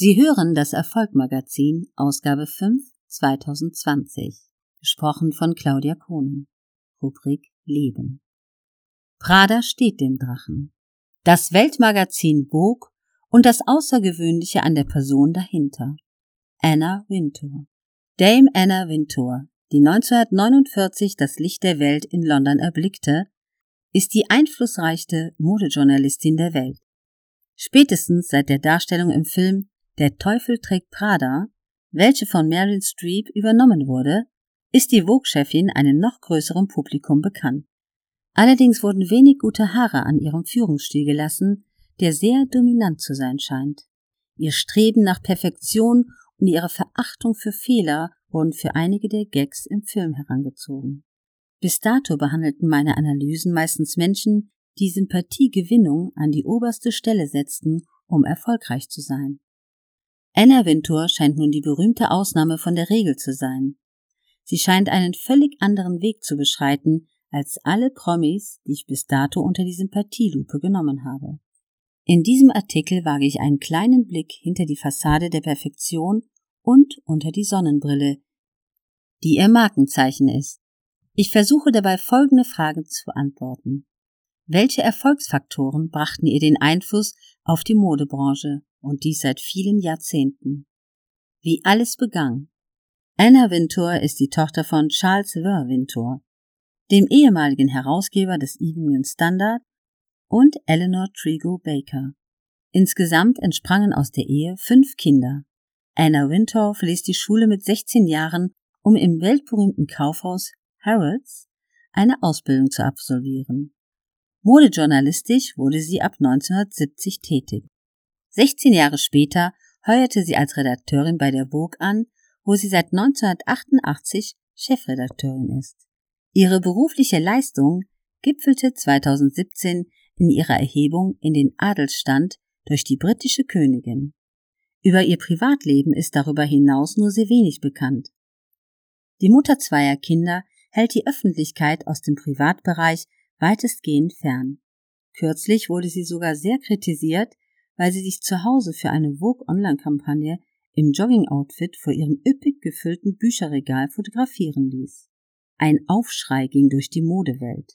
Sie hören das Erfolgmagazin, Ausgabe 5, 2020. Gesprochen von Claudia Kohnen. Rubrik Leben. Prada steht dem Drachen. Das Weltmagazin Vogue und das Außergewöhnliche an der Person dahinter. Anna Wintour. Dame Anna Wintour, die 1949 das Licht der Welt in London erblickte, ist die einflussreichste Modejournalistin der Welt. Spätestens seit der Darstellung im Film Der Teufel trägt Prada, welche von Meryl Streep übernommen wurde, ist die Vogue-Chefin einem noch größeren Publikum bekannt. Allerdings wurden wenig gute Haare an ihrem Führungsstil gelassen, der sehr dominant zu sein scheint. Ihr Streben nach Perfektion und ihre Verachtung für Fehler wurden für einige der Gags im Film herangezogen. Bis dato behandelten meine Analysen meistens Menschen, die Sympathiegewinnung an die oberste Stelle setzten, um erfolgreich zu sein. Anna Wintour scheint nun die berühmte Ausnahme von der Regel zu sein. Sie scheint einen völlig anderen Weg zu beschreiten als alle Promis, die ich bis dato unter die Sympathielupe genommen habe. In diesem Artikel wage ich einen kleinen Blick hinter die Fassade der Perfektion und unter die Sonnenbrille, die ihr Markenzeichen ist. Ich versuche dabei folgende Fragen zu beantworten. Welche Erfolgsfaktoren brachten ihr den Einfluss auf die Modebranche und dies seit vielen Jahrzehnten? Wie alles begann. Anna Wintour ist die Tochter von Charles Ver Wintour, dem ehemaligen Herausgeber des Evening Standard und Eleanor Trigo Baker. Insgesamt entsprangen aus der Ehe fünf Kinder. Anna Wintour verließ die Schule mit 16 Jahren, um im weltberühmten Kaufhaus Harrods eine Ausbildung zu absolvieren. Modejournalistisch wurde sie ab 1970 tätig. 16 Jahre später heuerte sie als Redakteurin bei der Vogue an, wo sie seit 1988 Chefredakteurin ist. Ihre berufliche Leistung gipfelte 2017 in ihrer Erhebung in den Adelsstand durch die britische Königin. Über ihr Privatleben ist darüber hinaus nur sehr wenig bekannt. Die Mutter zweier Kinder hält die Öffentlichkeit aus dem Privatbereich weitestgehend fern. Kürzlich wurde sie sogar sehr kritisiert, weil sie sich zu Hause für eine Vogue Online-Kampagne im Jogging-Outfit vor ihrem üppig gefüllten Bücherregal fotografieren ließ. Ein Aufschrei ging durch die Modewelt.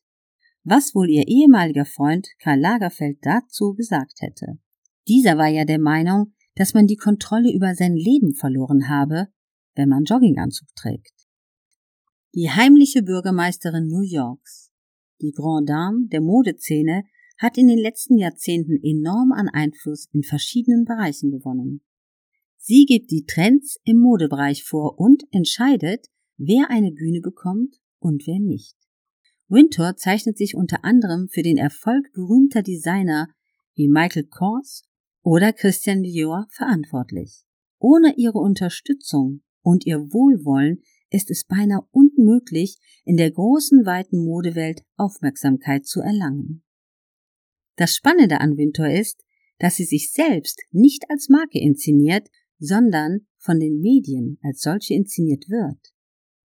Was wohl ihr ehemaliger Freund Karl Lagerfeld dazu gesagt hätte. Dieser war ja der Meinung, dass man die Kontrolle über sein Leben verloren habe, wenn man Jogginganzug trägt. Die heimliche Bürgermeisterin New Yorks, die Grand Dame der Modeszene, hat in den letzten Jahrzehnten enorm an Einfluss in verschiedenen Bereichen gewonnen. Sie gibt die Trends im Modebereich vor und entscheidet, wer eine Bühne bekommt und wer nicht. Winter zeichnet sich unter anderem für den Erfolg berühmter Designer wie Michael Kors oder Christian Dior verantwortlich. Ohne ihre Unterstützung und ihr Wohlwollen ist es beinahe unmöglich, in der großen, weiten Modewelt Aufmerksamkeit zu erlangen. Das Spannende an Winter ist, dass sie sich selbst nicht als Marke inszeniert, sondern von den Medien als solche inszeniert wird.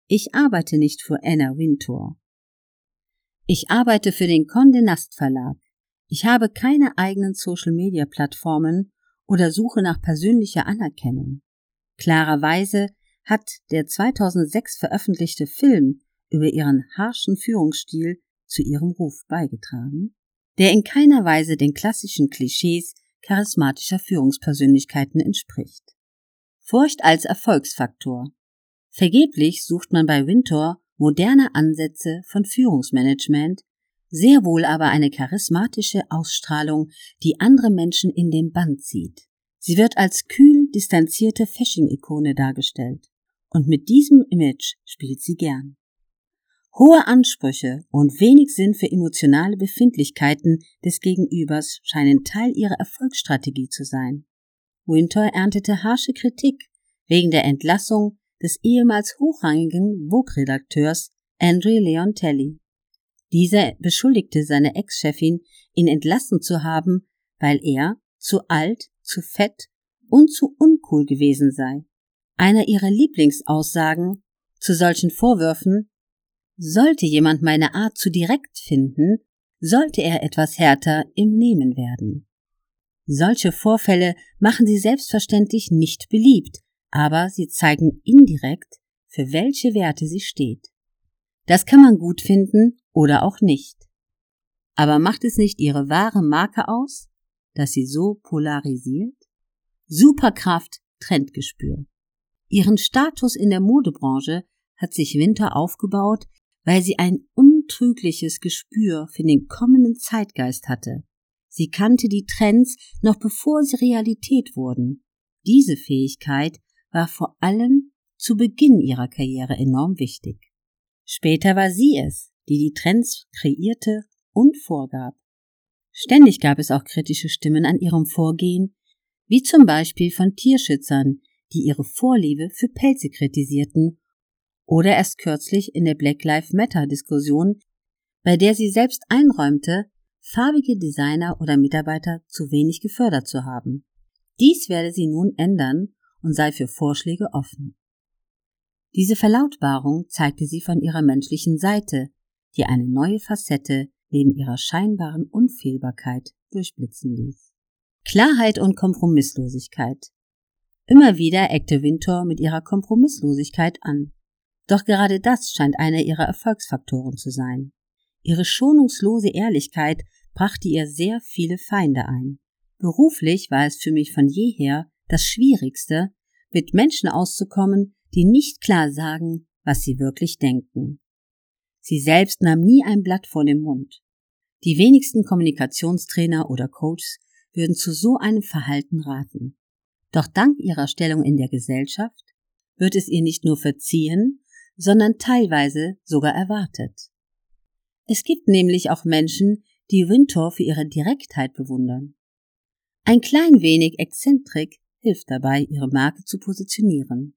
Ich arbeite nicht für Anna Wintour. Ich arbeite für den Condé Nast Verlag. Ich habe keine eigenen Social Media Plattformen oder suche nach persönlicher Anerkennung. Klarerweise hat der 2006 veröffentlichte Film über ihren harschen Führungsstil zu ihrem Ruf beigetragen, der in keiner Weise den klassischen Klischees charismatischer Führungspersönlichkeiten entspricht. Furcht als Erfolgsfaktor. Vergeblich sucht man bei Winter moderne Ansätze von Führungsmanagement, sehr wohl aber eine charismatische Ausstrahlung, die andere Menschen in den Band zieht. Sie wird als kühl distanzierte Fashion-Ikone dargestellt und mit diesem Image spielt sie gern. Hohe Ansprüche und wenig Sinn für emotionale Befindlichkeiten des Gegenübers scheinen Teil ihrer Erfolgsstrategie zu sein. Winter erntete harsche Kritik wegen der Entlassung des ehemals hochrangigen Vogue-Redakteurs Andre Leontelli. Dieser beschuldigte seine Ex-Chefin, ihn entlassen zu haben, weil er zu alt, zu fett und zu uncool gewesen sei. Einer ihrer Lieblingsaussagen zu solchen Vorwürfen sollte jemand meine Art zu direkt finden, sollte er etwas härter im Nehmen werden. Solche Vorfälle machen sie selbstverständlich nicht beliebt, aber sie zeigen indirekt, für welche Werte sie steht. Das kann man gut finden oder auch nicht. Aber macht es nicht ihre wahre Marke aus, dass sie so polarisiert? Superkraft, Trendgespür. Ihren Status in der Modebranche hat sich Winter aufgebaut, weil sie ein untrügliches Gespür für den kommenden Zeitgeist hatte. Sie kannte die Trends noch bevor sie Realität wurden. Diese Fähigkeit war vor allem zu Beginn ihrer Karriere enorm wichtig. Später war sie es, die die Trends kreierte und vorgab. Ständig gab es auch kritische Stimmen an ihrem Vorgehen, wie zum Beispiel von Tierschützern, die ihre Vorliebe für Pelze kritisierten, oder erst kürzlich in der Black Lives Matter Diskussion, bei der sie selbst einräumte, farbige Designer oder Mitarbeiter zu wenig gefördert zu haben. Dies werde sie nun ändern und sei für Vorschläge offen. Diese Verlautbarung zeigte sie von ihrer menschlichen Seite, die eine neue Facette neben ihrer scheinbaren Unfehlbarkeit durchblitzen ließ. Klarheit und Kompromisslosigkeit. Immer wieder eckte Winter mit ihrer Kompromisslosigkeit an. Doch gerade das scheint einer ihrer Erfolgsfaktoren zu sein. Ihre schonungslose Ehrlichkeit brachte ihr sehr viele Feinde ein. Beruflich war es für mich von jeher das Schwierigste, mit Menschen auszukommen, die nicht klar sagen, was sie wirklich denken. Sie selbst nahm nie ein Blatt vor den Mund. Die wenigsten Kommunikationstrainer oder Coaches würden zu so einem Verhalten raten. Doch dank ihrer Stellung in der Gesellschaft wird es ihr nicht nur verziehen, sondern teilweise sogar erwartet. Es gibt nämlich auch Menschen, die Winter für ihre Direktheit bewundern. Ein klein wenig Exzentrik hilft dabei, ihre Marke zu positionieren.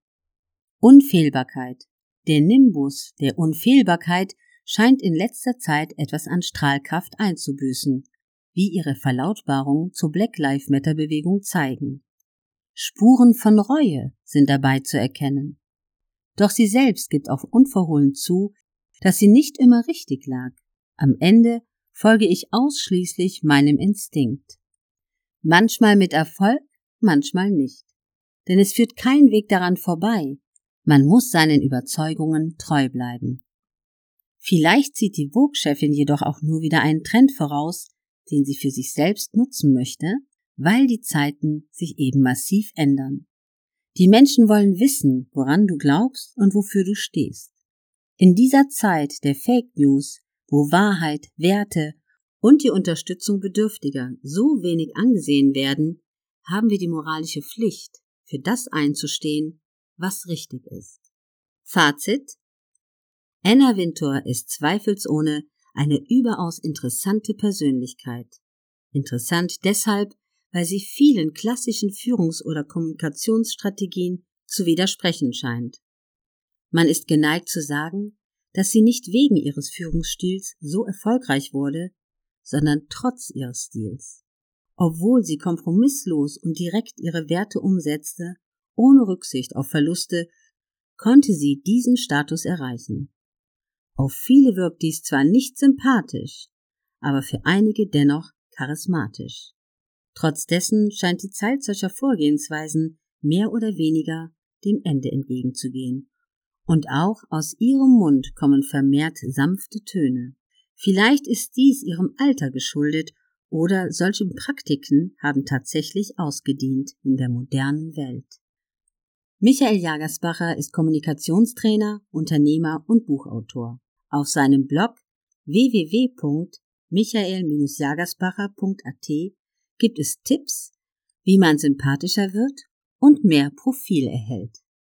Unfehlbarkeit. Der Nimbus der Unfehlbarkeit scheint in letzter Zeit etwas an Strahlkraft einzubüßen, wie ihre Verlautbarungen zur Black Lives Matter Bewegung zeigen. Spuren von Reue sind dabei zu erkennen. Doch sie selbst gibt auch unverhohlen zu, dass sie nicht immer richtig lag. Am Ende folge ich ausschließlich meinem Instinkt. Manchmal mit Erfolg, manchmal nicht. Denn es führt kein Weg daran vorbei. Man muss seinen Überzeugungen treu bleiben. Vielleicht sieht die Vogue-Chefin jedoch auch nur wieder einen Trend voraus, den sie für sich selbst nutzen möchte, weil die Zeiten sich eben massiv ändern. Die Menschen wollen wissen, woran du glaubst und wofür du stehst. In dieser Zeit der Fake News, wo Wahrheit, Werte und die Unterstützung Bedürftiger so wenig angesehen werden, haben wir die moralische Pflicht, für das einzustehen, was richtig ist. Fazit Anna Wintour ist zweifelsohne eine überaus interessante Persönlichkeit. Interessant deshalb, weil sie vielen klassischen Führungs- oder Kommunikationsstrategien zu widersprechen scheint. Man ist geneigt zu sagen, dass sie nicht wegen ihres Führungsstils so erfolgreich wurde, sondern trotz ihres Stils. Obwohl sie kompromisslos und direkt ihre Werte umsetzte, ohne Rücksicht auf Verluste, konnte sie diesen Status erreichen. Auf viele wirkt dies zwar nicht sympathisch, aber für einige dennoch charismatisch. Trotz dessen scheint die Zeit solcher Vorgehensweisen mehr oder weniger dem Ende entgegenzugehen. Und auch aus ihrem Mund kommen vermehrt sanfte Töne. Vielleicht ist dies ihrem Alter geschuldet oder solche Praktiken haben tatsächlich ausgedient in der modernen Welt. Michael Jagersbacher ist Kommunikationstrainer, Unternehmer und Buchautor. Auf seinem Blog www.michael-jagersbacher.at gibt es Tipps, wie man sympathischer wird und mehr Profil erhält.